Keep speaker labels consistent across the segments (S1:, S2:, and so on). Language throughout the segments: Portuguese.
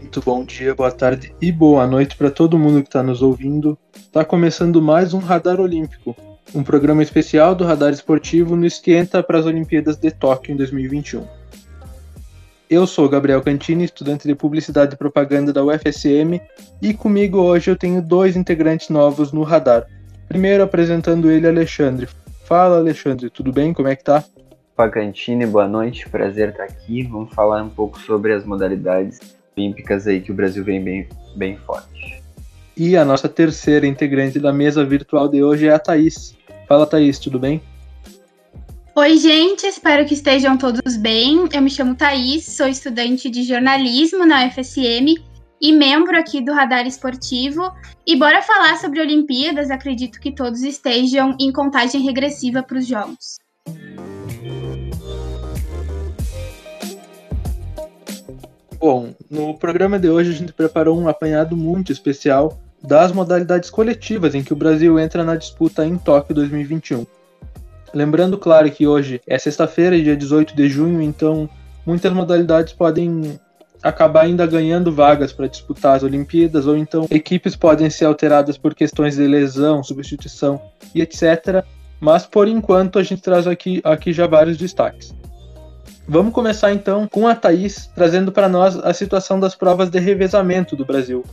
S1: Muito bom dia, boa tarde e boa noite para todo mundo que está nos ouvindo. Está começando mais um Radar Olímpico, um programa especial do Radar Esportivo no Esquenta para as Olimpíadas de Tóquio em 2021. Eu sou Gabriel Cantini, estudante de Publicidade e Propaganda da UFSM, e comigo hoje eu tenho dois integrantes novos no Radar. Primeiro apresentando ele, Alexandre. Fala, Alexandre, tudo bem? Como é que tá?
S2: Fala, Cantini, boa noite, prazer estar aqui. Vamos falar um pouco sobre as modalidades olímpicas aí que o Brasil vem bem, bem forte.
S1: E a nossa terceira integrante da mesa virtual de hoje é a Thaís. Fala, Thaís, tudo bem?
S3: Oi, gente, espero que estejam todos bem. Eu me chamo Thaís, sou estudante de jornalismo na UFSM e membro aqui do Radar Esportivo. E bora falar sobre Olimpíadas, acredito que todos estejam em contagem regressiva para os Jogos.
S1: Bom, no programa de hoje a gente preparou um apanhado muito especial das modalidades coletivas em que o Brasil entra na disputa em Tóquio 2021. Lembrando, claro, que hoje é sexta-feira, dia 18 de junho, então muitas modalidades podem acabar ainda ganhando vagas para disputar as Olimpíadas, ou então equipes podem ser alteradas por questões de lesão, substituição e etc. Mas por enquanto a gente traz aqui, aqui já vários destaques. Vamos começar então com a Thaís trazendo para nós a situação das provas de revezamento do Brasil.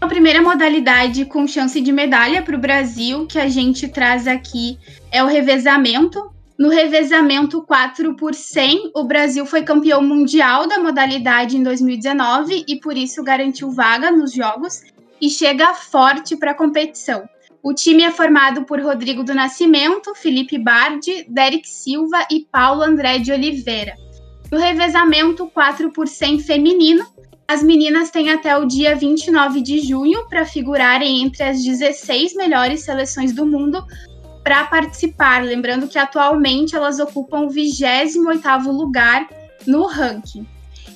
S3: A primeira modalidade com chance de medalha para o Brasil que a gente traz aqui é o revezamento. No revezamento 4 por 100, o Brasil foi campeão mundial da modalidade em 2019 e por isso garantiu vaga nos Jogos e chega forte para a competição. O time é formado por Rodrigo do Nascimento, Felipe Bardi, Derek Silva e Paulo André de Oliveira. No revezamento 4 por 100 feminino, as meninas têm até o dia 29 de junho para figurarem entre as 16 melhores seleções do mundo para participar. Lembrando que atualmente elas ocupam o 28º lugar no ranking.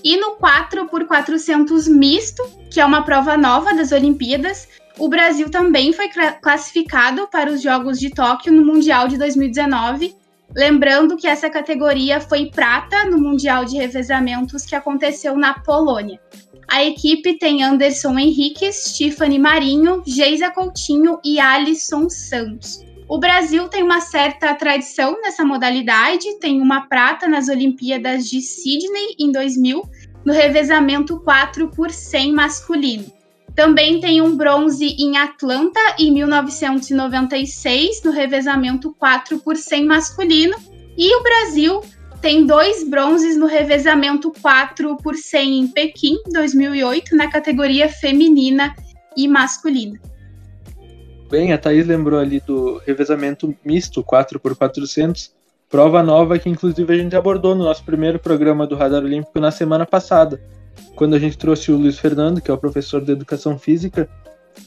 S3: E no 4 por 400 misto, que é uma prova nova das Olimpíadas, o Brasil também foi classificado para os Jogos de Tóquio no Mundial de 2019 Lembrando que essa categoria foi prata no Mundial de Revezamentos que aconteceu na Polônia. A equipe tem Anderson Henriques, Tiffany Marinho, Geisa Coutinho e Alisson Santos. O Brasil tem uma certa tradição nessa modalidade, tem uma prata nas Olimpíadas de Sydney em 2000, no revezamento 4 por 100 masculino. Também tem um bronze em Atlanta em 1996, no revezamento 4 por 100 masculino. E o Brasil tem dois bronzes no revezamento 4 por 100 em Pequim, 2008, na categoria feminina e masculina.
S1: Bem, a Thaís lembrou ali do revezamento misto 4 por 400, prova nova que inclusive a gente abordou no nosso primeiro programa do Radar Olímpico na semana passada quando a gente trouxe o Luiz Fernando, que é o professor de educação física,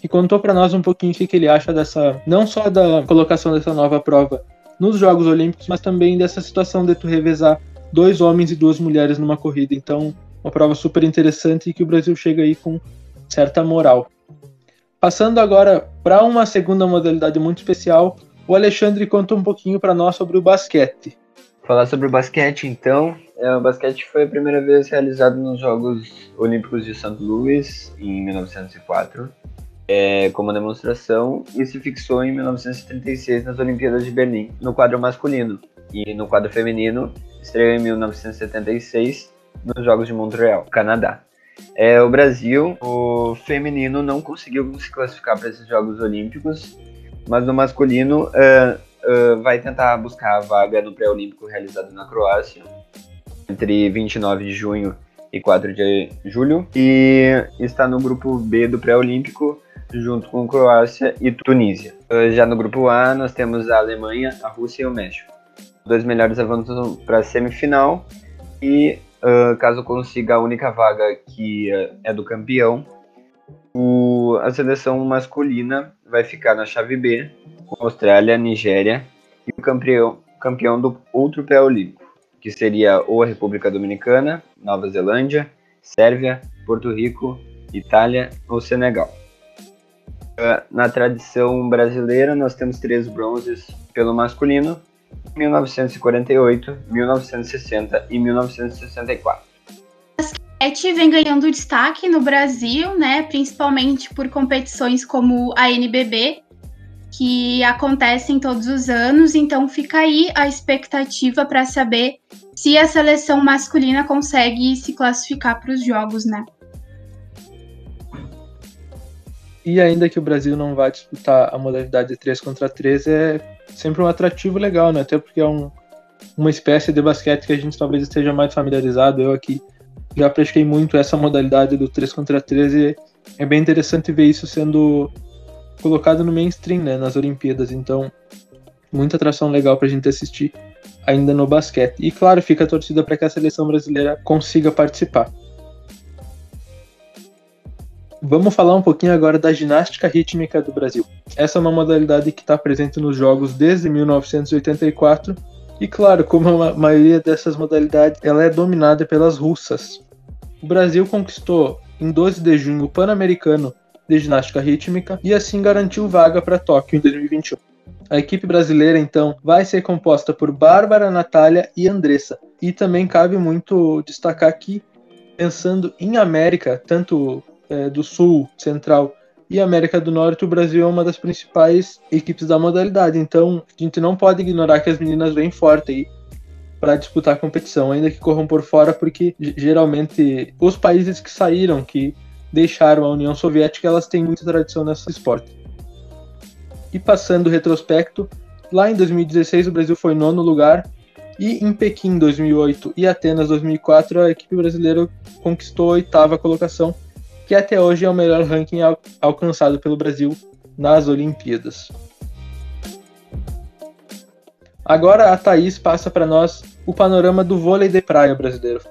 S1: e contou para nós um pouquinho o que ele acha dessa, não só da colocação dessa nova prova nos Jogos Olímpicos, mas também dessa situação de tu revezar dois homens e duas mulheres numa corrida. Então, uma prova super interessante e que o Brasil chega aí com certa moral. Passando agora para uma segunda modalidade muito especial, o Alexandre conta um pouquinho para nós sobre o basquete.
S2: Falar sobre o basquete, então. É, o basquete foi a primeira vez realizado nos Jogos Olímpicos de St. Louis, em 1904, é, como demonstração, e se fixou em 1936 nas Olimpíadas de Berlim, no quadro masculino. E no quadro feminino, estreou em 1976 nos Jogos de Montreal, Canadá. É, o Brasil, o feminino, não conseguiu se classificar para esses Jogos Olímpicos, mas no masculino uh, uh, vai tentar buscar a vaga no pré-olímpico realizado na Croácia entre 29 de junho e 4 de julho e está no grupo B do pré-olímpico junto com Croácia e Tunísia. Uh, já no grupo A nós temos a Alemanha, a Rússia e o México. Os dois melhores avançam para a semifinal e uh, caso consiga a única vaga que é do campeão, o, a seleção masculina vai ficar na chave B com Austrália, Nigéria e o campeão, campeão do outro pré-olímpico, que seria ou a República Dominicana, Nova Zelândia, Sérvia, Porto Rico, Itália ou Senegal. Ah, na tradição brasileira, nós temos três bronzes pelo masculino, 1948, 1960 e 1964.
S3: Basquete vem ganhando destaque no Brasil, né, principalmente por competições como a NBB, que acontecem todos os anos, então fica aí a expectativa para saber se a seleção masculina consegue se classificar para os jogos, né?
S1: E ainda que o Brasil não vá disputar a modalidade de 3 contra 3, é sempre um atrativo legal, né? Até porque é um, uma espécie de basquete que a gente talvez esteja mais familiarizado. Eu aqui já pratiquei muito essa modalidade do 3 contra 3 e é bem interessante ver isso sendo colocado no mainstream, né, nas Olimpíadas. Então, muita atração legal para a gente assistir ainda no basquete. E claro, fica a torcida para que a seleção brasileira consiga participar. Vamos falar um pouquinho agora da ginástica rítmica do Brasil. Essa é uma modalidade que está presente nos Jogos desde 1984 e, claro, como a maioria dessas modalidades, ela é dominada pelas russas. O Brasil conquistou em 12 de junho o Pan-Americano de Ginástica Rítmica e assim garantiu vaga para Tóquio em 2021. A equipe brasileira, então, vai ser composta por Bárbara, Natália e Andressa. E também cabe muito destacar aqui, pensando em América, tanto é, do Sul, Central e América do Norte, o Brasil é uma das principais equipes da modalidade. Então, a gente não pode ignorar que as meninas vêm forte aí para disputar a competição, ainda que corram por fora, porque geralmente os países que saíram, que deixaram a União Soviética, elas têm muita tradição nesse esporte. E passando o retrospecto, lá em 2016 o Brasil foi nono lugar e em Pequim 2008 e Atenas 2004 a equipe brasileira conquistou a oitava colocação que até hoje é o melhor ranking al alcançado pelo Brasil nas Olimpíadas. Agora a Thaís passa para nós o panorama do vôlei de praia brasileiro.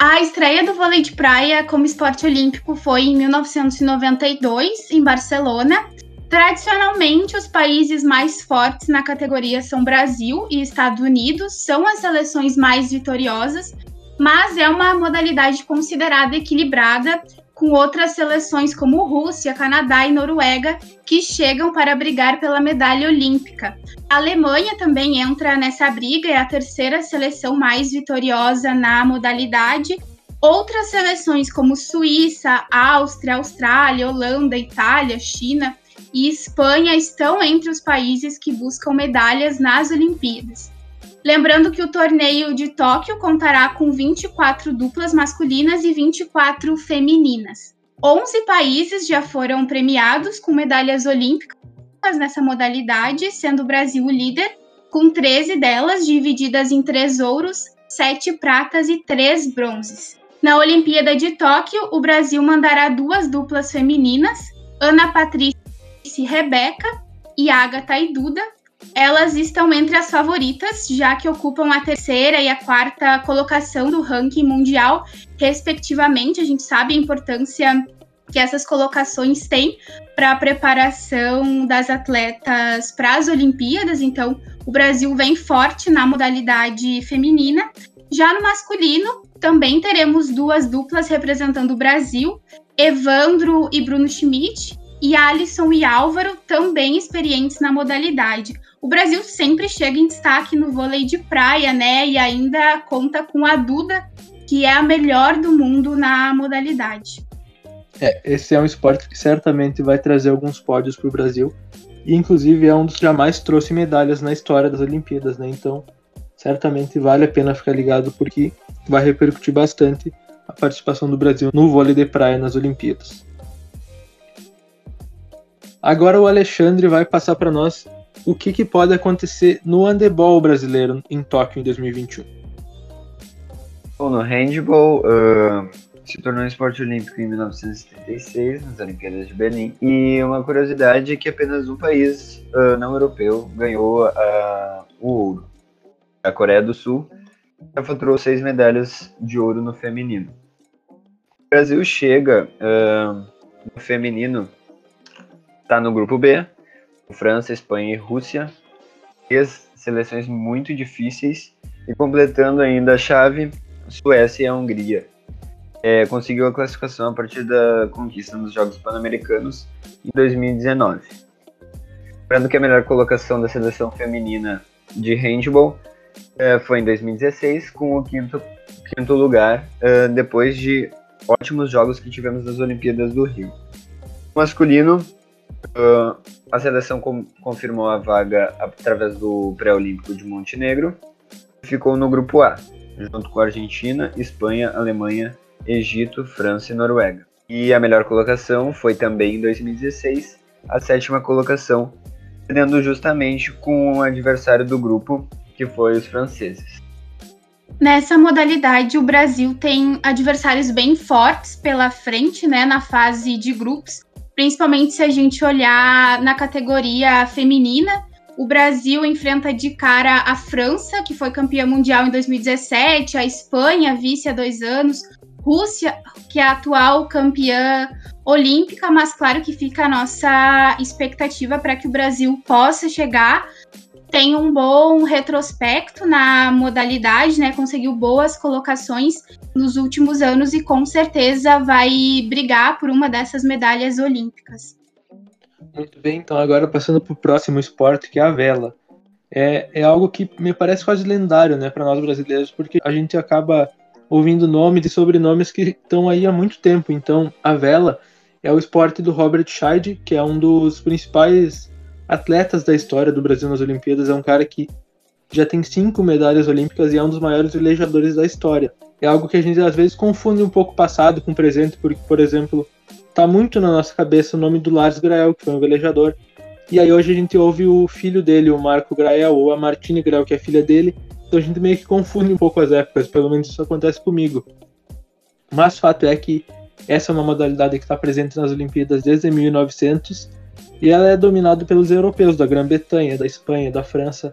S3: A estreia do vôlei de praia como esporte olímpico foi em 1992, em Barcelona. Tradicionalmente, os países mais fortes na categoria são Brasil e Estados Unidos, são as seleções mais vitoriosas, mas é uma modalidade considerada equilibrada com outras seleções como Rússia, Canadá e Noruega, que chegam para brigar pela medalha olímpica. A Alemanha também entra nessa briga, é a terceira seleção mais vitoriosa na modalidade. Outras seleções como Suíça, Áustria, Austrália, Holanda, Itália, China e Espanha estão entre os países que buscam medalhas nas Olimpíadas. Lembrando que o torneio de Tóquio contará com 24 duplas masculinas e 24 femininas. 11 países já foram premiados com medalhas olímpicas nessa modalidade, sendo o Brasil o líder, com 13 delas divididas em 3 ouros, 7 pratas e 3 bronzes. Na Olimpíada de Tóquio, o Brasil mandará duas duplas femininas, Ana Patrícia e Rebeca, e Agatha e Duda, elas estão entre as favoritas, já que ocupam a terceira e a quarta colocação do ranking mundial, respectivamente. A gente sabe a importância que essas colocações têm para a preparação das atletas para as Olimpíadas. Então, o Brasil vem forte na modalidade feminina. Já no masculino, também teremos duas duplas representando o Brasil, Evandro e Bruno Schmidt, e Alisson e Álvaro, também experientes na modalidade. O Brasil sempre chega em destaque no vôlei de praia, né? E ainda conta com a Duda, que é a melhor do mundo na modalidade.
S1: É, esse é um esporte que certamente vai trazer alguns pódios para o Brasil. E inclusive é um dos que jamais trouxe medalhas na história das Olimpíadas, né? Então, certamente vale a pena ficar ligado porque vai repercutir bastante a participação do Brasil no vôlei de praia nas Olimpíadas. Agora o Alexandre vai passar para nós o que, que, pode acontecer no handebol brasileiro em Tóquio em 2021.
S2: Bom, no handball uh, se tornou um esporte olímpico em 1976 nas Olimpíadas de Berlim e uma curiosidade é que apenas um país uh, não europeu ganhou uh, o ouro. A Coreia do Sul já faturou seis medalhas de ouro no feminino. O Brasil chega no feminino está no grupo B, França, Espanha e Rússia. Três seleções muito difíceis. E completando ainda a chave, Suécia e a Hungria. É, conseguiu a classificação a partir da conquista nos Jogos Pan-Americanos em 2019. Lembrando que a melhor colocação da seleção feminina de handball uh, foi em 2016, com o quinto, quinto lugar, uh, depois de ótimos jogos que tivemos nas Olimpíadas do Rio. Masculino, uh, a seleção com, confirmou a vaga através do pré-olímpico de Montenegro, ficou no grupo A, junto com a Argentina, Espanha, Alemanha, Egito, França e Noruega. E a melhor colocação foi também em 2016, a sétima colocação, perdendo justamente com o adversário do grupo, que foi os franceses.
S3: Nessa modalidade, o Brasil tem adversários bem fortes pela frente, né, na fase de grupos, principalmente se a gente olhar na categoria feminina. O Brasil enfrenta de cara a França, que foi campeã mundial em 2017, a Espanha, vice há dois anos, Rússia, que é a atual campeã olímpica, mas claro que fica a nossa expectativa para que o Brasil possa chegar. Tem um bom retrospecto na modalidade, né? Conseguiu boas colocações nos últimos anos e com certeza vai brigar por uma dessas medalhas olímpicas.
S1: Muito bem, então agora passando para o próximo esporte, que é a vela. É, é algo que me parece quase lendário né, para nós brasileiros, porque a gente acaba ouvindo nomes e sobrenomes que estão aí há muito tempo. Então, a vela é o esporte do Robert Scheid, que é um dos principais atletas da história do Brasil nas Olimpíadas. É um cara que já tem cinco medalhas olímpicas e é um dos maiores velejadores da história. É algo que a gente às vezes confunde um pouco passado com presente, porque, por exemplo, tá muito na nossa cabeça o nome do Lars Grael, que foi um velejador. E aí hoje a gente ouve o filho dele, o Marco Grael, ou a Martine Grael, que é filha dele, então a gente meio que confunde um pouco as épocas, pelo menos isso acontece comigo. Mas fato é que essa é uma modalidade que está presente nas Olimpíadas desde 1900 e ela é dominada pelos europeus da Grã-Bretanha, da Espanha, da França.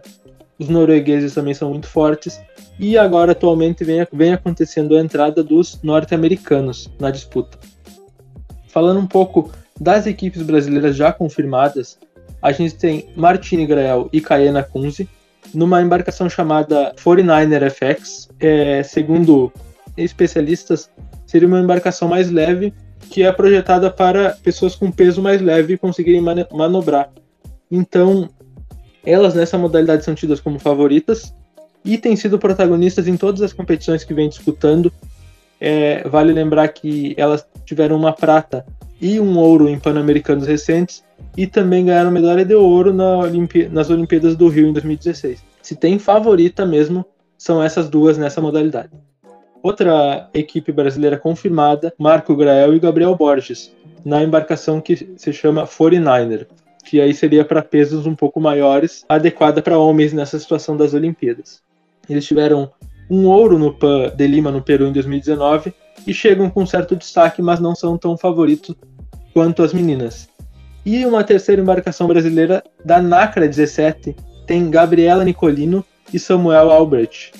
S1: Os noruegueses também são muito fortes e agora atualmente vem, vem acontecendo a entrada dos norte-americanos na disputa. Falando um pouco das equipes brasileiras já confirmadas, a gente tem Martini Grael e Kaena Kunze, numa embarcação chamada 49er FX. É, segundo especialistas, seria uma embarcação mais leve que é projetada para pessoas com peso mais leve conseguirem manobrar. Então, elas nessa modalidade são tidas como favoritas e têm sido protagonistas em todas as competições que vem disputando. É, vale lembrar que elas tiveram uma prata e um ouro em Pan-Americanos recentes e também ganharam medalha de ouro na nas Olimpíadas do Rio em 2016. Se tem favorita mesmo, são essas duas nessa modalidade. Outra equipe brasileira confirmada, Marco Grael e Gabriel Borges, na embarcação que se chama 49er, que aí seria para pesos um pouco maiores, adequada para homens nessa situação das Olimpíadas. Eles tiveram um ouro no PAN de Lima, no Peru, em 2019, e chegam com certo destaque, mas não são tão favoritos quanto as meninas. E uma terceira embarcação brasileira da NACRA 17 tem Gabriela Nicolino e Samuel Albrecht.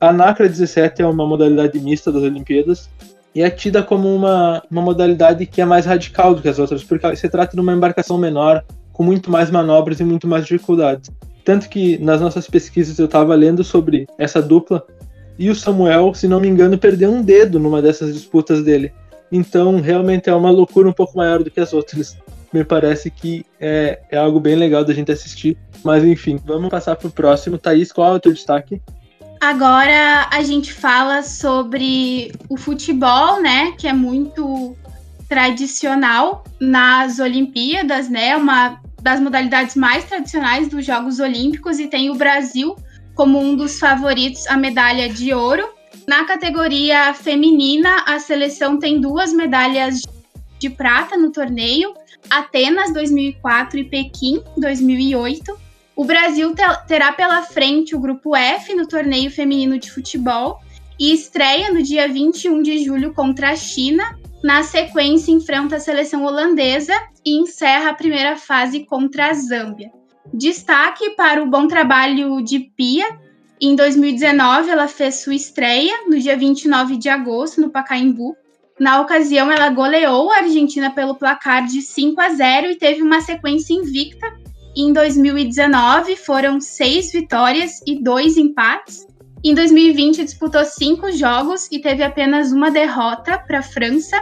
S1: A NACRA 17 é uma modalidade mista das Olimpíadas e é tida como uma, uma modalidade que é mais radical do que as outras, porque se trata de uma embarcação menor, com muito mais manobras e muito mais dificuldades. Tanto que nas nossas pesquisas eu estava lendo sobre essa dupla e o Samuel, se não me engano, perdeu um dedo numa dessas disputas dele. Então, realmente é uma loucura um pouco maior do que as outras. Me parece que é, é algo bem legal da gente assistir. Mas enfim, vamos passar para o próximo. Thaís, qual é o teu destaque?
S3: Agora a gente fala sobre o futebol, né? Que é muito tradicional nas Olimpíadas, né? Uma das modalidades mais tradicionais dos Jogos Olímpicos e tem o Brasil como um dos favoritos à medalha de ouro. Na categoria feminina, a seleção tem duas medalhas de prata no torneio, Atenas 2004 e Pequim 2008. O Brasil terá pela frente o grupo F no torneio feminino de futebol e estreia no dia 21 de julho contra a China. Na sequência, enfrenta a seleção holandesa e encerra a primeira fase contra a Zâmbia. Destaque para o bom trabalho de Pia. Em 2019, ela fez sua estreia no dia 29 de agosto no Pacaembu. Na ocasião, ela goleou a Argentina pelo placar de 5 a 0 e teve uma sequência invicta em 2019 foram seis vitórias e dois empates. Em 2020 disputou cinco jogos e teve apenas uma derrota para a França.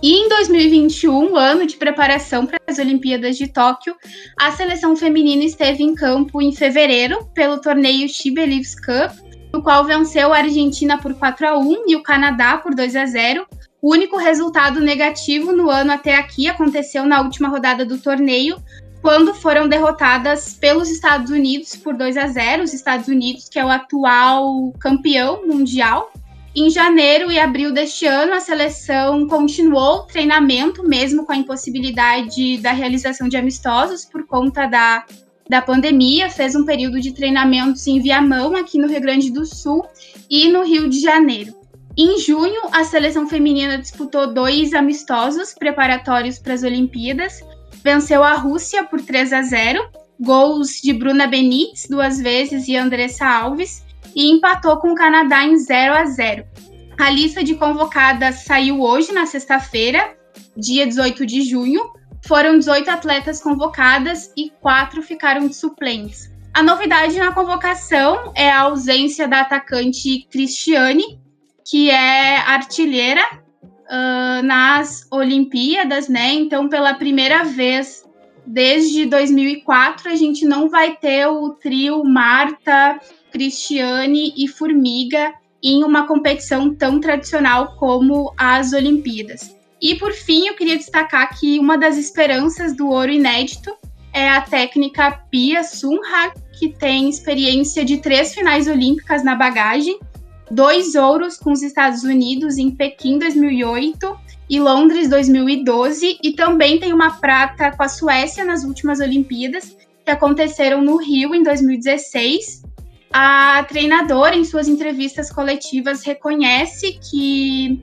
S3: E em 2021, ano de preparação para as Olimpíadas de Tóquio, a seleção feminina esteve em campo em fevereiro pelo torneio She Believes Cup, no qual venceu a Argentina por 4 a 1 e o Canadá por 2 a 0. O único resultado negativo no ano até aqui aconteceu na última rodada do torneio, quando foram derrotadas pelos Estados Unidos por 2 a 0, os Estados Unidos, que é o atual campeão mundial em janeiro e abril deste ano, a seleção continuou o treinamento, mesmo com a impossibilidade da realização de amistosos por conta da, da pandemia. Fez um período de treinamentos em Viamão, aqui no Rio Grande do Sul, e no Rio de Janeiro. Em junho, a seleção feminina disputou dois amistosos preparatórios para as Olimpíadas. Venceu a Rússia por 3 a 0, gols de Bruna Benítez duas vezes e Andressa Alves e empatou com o Canadá em 0 a 0. A lista de convocadas saiu hoje, na sexta-feira, dia 18 de junho. Foram 18 atletas convocadas e quatro ficaram de suplentes. A novidade na convocação é a ausência da atacante Cristiane, que é artilheira uh, nas Olimpíadas, né? Então, pela primeira vez desde 2004, a gente não vai ter o trio Marta, Cristiane e Formiga em uma competição tão tradicional como as Olimpíadas. E por fim, eu queria destacar que uma das esperanças do ouro inédito é a técnica Pia Sunha, que tem experiência de três finais olímpicas na bagagem, dois ouros com os Estados Unidos em Pequim 2008 e Londres 2012, e também tem uma prata com a Suécia nas últimas Olimpíadas, que aconteceram no Rio em 2016 a treinadora, em suas entrevistas coletivas, reconhece que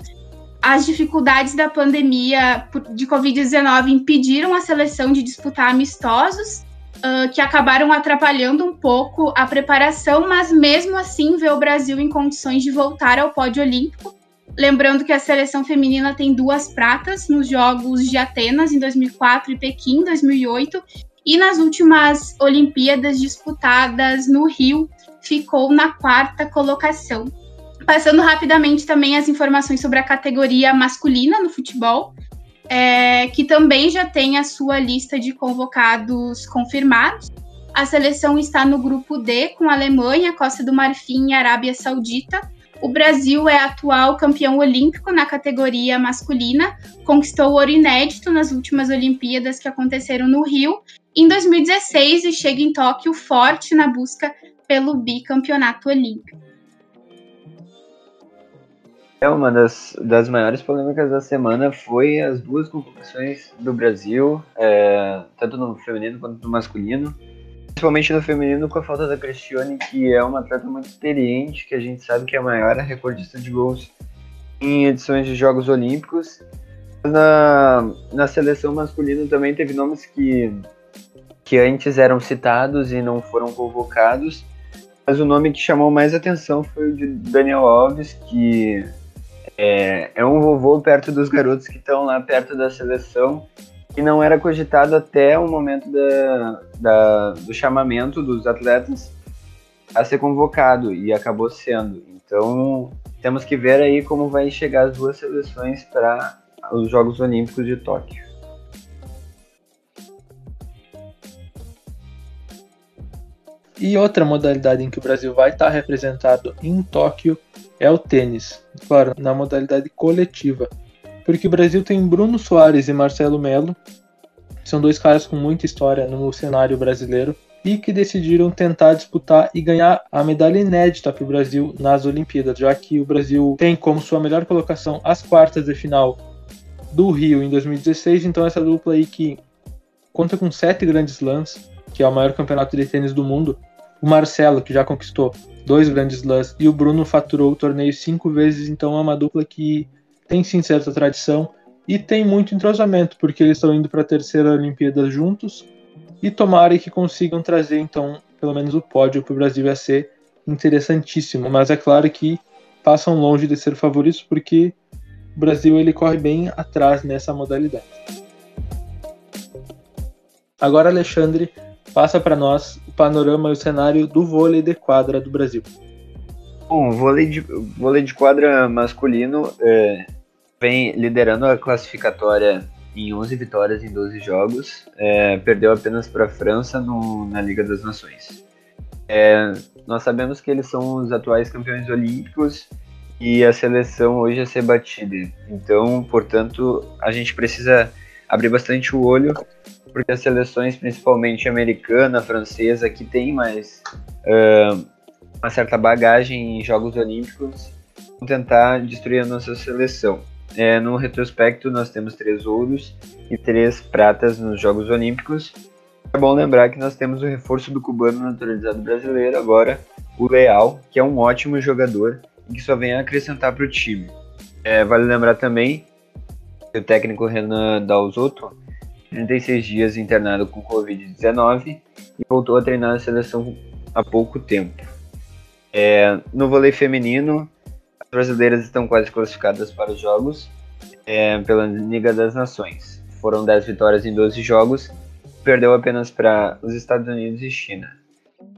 S3: as dificuldades da pandemia de Covid-19 impediram a seleção de disputar amistosos, uh, que acabaram atrapalhando um pouco a preparação, mas mesmo assim vê o Brasil em condições de voltar ao pódio olímpico. Lembrando que a seleção feminina tem duas pratas nos Jogos de Atenas em 2004 e Pequim em 2008, e nas últimas Olimpíadas disputadas no Rio ficou na quarta colocação. Passando rapidamente também as informações sobre a categoria masculina no futebol, é, que também já tem a sua lista de convocados confirmados. A seleção está no grupo D com Alemanha, Costa do Marfim e Arábia Saudita. O Brasil é atual campeão olímpico na categoria masculina, conquistou ouro inédito nas últimas Olimpíadas que aconteceram no Rio em 2016 e chega em Tóquio forte na busca pelo bicampeonato olímpico.
S2: É uma das, das maiores polêmicas da semana foi as duas convocações do Brasil, é, tanto no feminino quanto no masculino. Principalmente no feminino, com a falta da Cristiane, que é uma atleta muito experiente, que a gente sabe que é a maior recordista de gols em edições de Jogos Olímpicos. Na, na seleção masculina também teve nomes que, que antes eram citados e não foram convocados. Mas o nome que chamou mais atenção foi o de Daniel Alves, que é, é um vovô perto dos garotos que estão lá perto da seleção e não era cogitado até o momento da, da, do chamamento dos atletas a ser convocado e acabou sendo. Então temos que ver aí como vai chegar as duas seleções para os Jogos Olímpicos de Tóquio.
S1: E outra modalidade em que o Brasil vai estar representado em Tóquio é o tênis, claro, na modalidade coletiva. Porque o Brasil tem Bruno Soares e Marcelo Melo, são dois caras com muita história no cenário brasileiro e que decidiram tentar disputar e ganhar a medalha inédita para o Brasil nas Olimpíadas, já que o Brasil tem como sua melhor colocação as quartas de final do Rio em 2016, então essa dupla aí que conta com sete grandes lãs, que é o maior campeonato de tênis do mundo, o Marcelo, que já conquistou dois grandes slams, e o Bruno faturou o torneio cinco vezes, então é uma dupla que tem sim certa tradição e tem muito entrosamento, porque eles estão indo para a terceira Olimpíada juntos e tomara que consigam trazer então pelo menos o pódio para o Brasil ia ser interessantíssimo, mas é claro que passam longe de ser favoritos porque o Brasil ele corre bem atrás nessa modalidade. Agora Alexandre passa para nós panorama e o cenário do vôlei de quadra do Brasil.
S2: Bom, vôlei de, vôlei de quadra masculino, é, vem liderando a classificatória em 11 vitórias em 12 jogos, é, perdeu apenas para a França no, na Liga das Nações. É, nós sabemos que eles são os atuais campeões olímpicos e a seleção hoje é ser batida. Então, portanto, a gente precisa abrir bastante o olho, porque as seleções, principalmente americana, francesa, que tem mais uh, uma certa bagagem em Jogos Olímpicos, vão tentar destruir a nossa seleção. É, no retrospecto, nós temos três ouros e três pratas nos Jogos Olímpicos. É bom lembrar que nós temos o reforço do cubano naturalizado brasileiro agora, o Leal, que é um ótimo jogador e que só vem acrescentar para o time. É, vale lembrar também que o técnico Renan Dalzotto, 36 dias internado com Covid-19 e voltou a treinar a seleção há pouco tempo. É, no vôlei feminino, brasileiras estão quase classificadas para os jogos é, pela Liga das Nações. Foram 10 vitórias em 12 jogos, perdeu apenas para os Estados Unidos e China.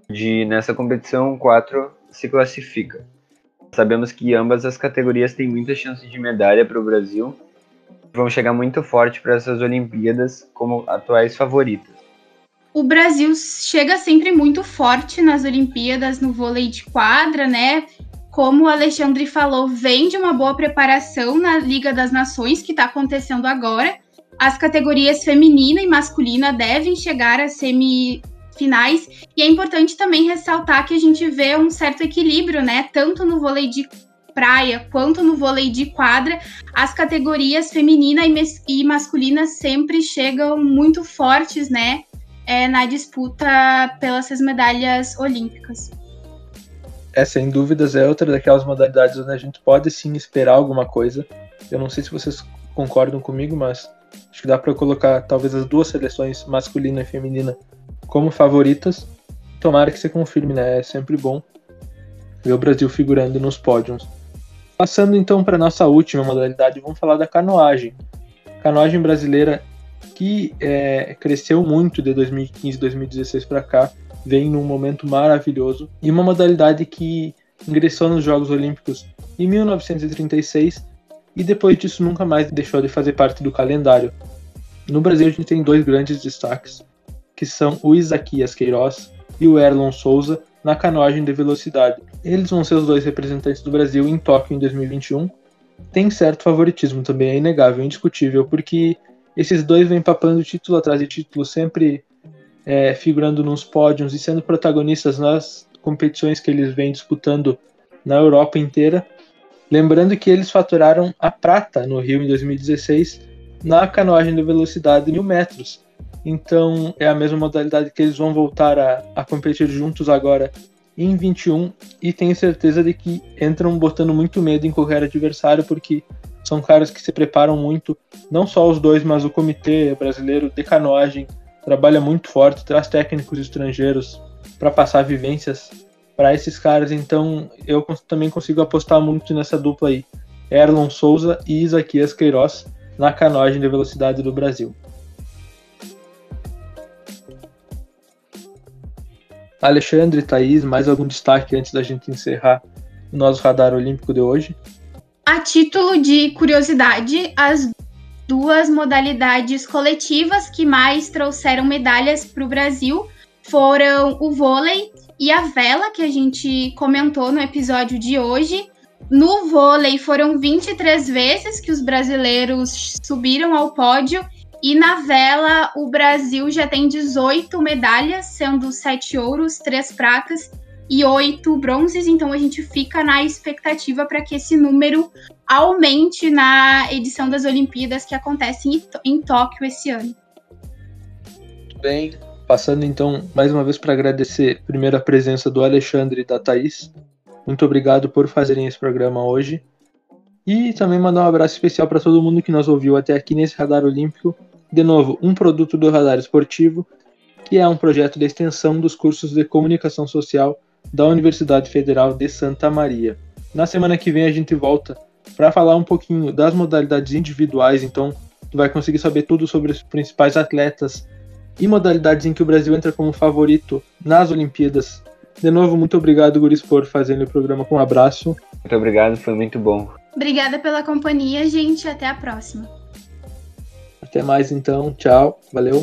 S2: De nessa competição, quatro se classificam. Sabemos que ambas as categorias têm muita chance de medalha para o Brasil. Vão chegar muito forte para essas Olimpíadas como atuais favoritas.
S3: O Brasil chega sempre muito forte nas Olimpíadas no vôlei de quadra, né? como o Alexandre falou, vem de uma boa preparação na Liga das Nações, que está acontecendo agora. As categorias feminina e masculina devem chegar às semifinais. E é importante também ressaltar que a gente vê um certo equilíbrio, né? Tanto no vôlei de praia quanto no vôlei de quadra, as categorias feminina e, masculina sempre chegam muito fortes, né? É, na disputa pelas medalhas olímpicas
S1: é sem dúvidas é outra daquelas modalidades onde a gente pode sim esperar alguma coisa. Eu não sei se vocês concordam comigo, mas acho que dá para colocar talvez as duas seleções, masculina e feminina, como favoritas. Tomara que se confirme, né? É sempre bom ver o Brasil figurando nos pódios. Passando então para nossa última modalidade, vamos falar da canoagem. Canoagem brasileira que é, cresceu muito de 2015, 2016 para cá vem num momento maravilhoso e uma modalidade que ingressou nos Jogos Olímpicos em 1936 e depois disso nunca mais deixou de fazer parte do calendário. No Brasil a gente tem dois grandes destaques, que são o Isaquias Queiroz e o Erlon Souza na canoagem de velocidade. Eles vão ser os dois representantes do Brasil em Tóquio em 2021. Tem certo favoritismo também, é inegável, indiscutível, porque esses dois vêm papando título atrás de título, sempre é, figurando nos pódios e sendo protagonistas nas competições que eles vêm disputando na Europa inteira. Lembrando que eles faturaram a prata no Rio em 2016 na canoagem de velocidade mil metros. Então é a mesma modalidade que eles vão voltar a, a competir juntos agora em 21 e tenho certeza de que entram botando muito medo em qualquer adversário porque são caras que se preparam muito, não só os dois, mas o comitê brasileiro de canoagem trabalha muito forte, traz técnicos estrangeiros para passar vivências para esses caras. Então eu também consigo apostar muito nessa dupla aí, Erlon Souza e Isaquias Queiroz na canoagem de velocidade do Brasil. Alexandre, Thaís, mais algum destaque antes da gente encerrar o nosso radar olímpico de hoje?
S3: A título de curiosidade, as duas modalidades coletivas que mais trouxeram medalhas para o Brasil foram o vôlei e a vela, que a gente comentou no episódio de hoje. No vôlei foram 23 vezes que os brasileiros subiram ao pódio e na vela o Brasil já tem 18 medalhas, sendo 7 ouros, 3 pratas e oito bronzes, então a gente fica na expectativa para que esse número aumente na edição das Olimpíadas que acontece em, em Tóquio esse ano.
S1: Bem, passando então mais uma vez para agradecer primeiro a presença do Alexandre e da Thaís. Muito obrigado por fazerem esse programa hoje. E também mandar um abraço especial para todo mundo que nos ouviu até aqui nesse Radar Olímpico. De novo, um produto do Radar Esportivo, que é um projeto de extensão dos cursos de comunicação social da Universidade Federal de Santa Maria. Na semana que vem a gente volta para falar um pouquinho das modalidades individuais, então tu vai conseguir saber tudo sobre os principais atletas e modalidades em que o Brasil entra como favorito nas Olimpíadas. De novo, muito obrigado, Guris, por fazendo o programa com um abraço.
S2: Muito obrigado, foi muito bom.
S3: Obrigada pela companhia, gente. Até a próxima.
S1: Até mais então. Tchau. Valeu.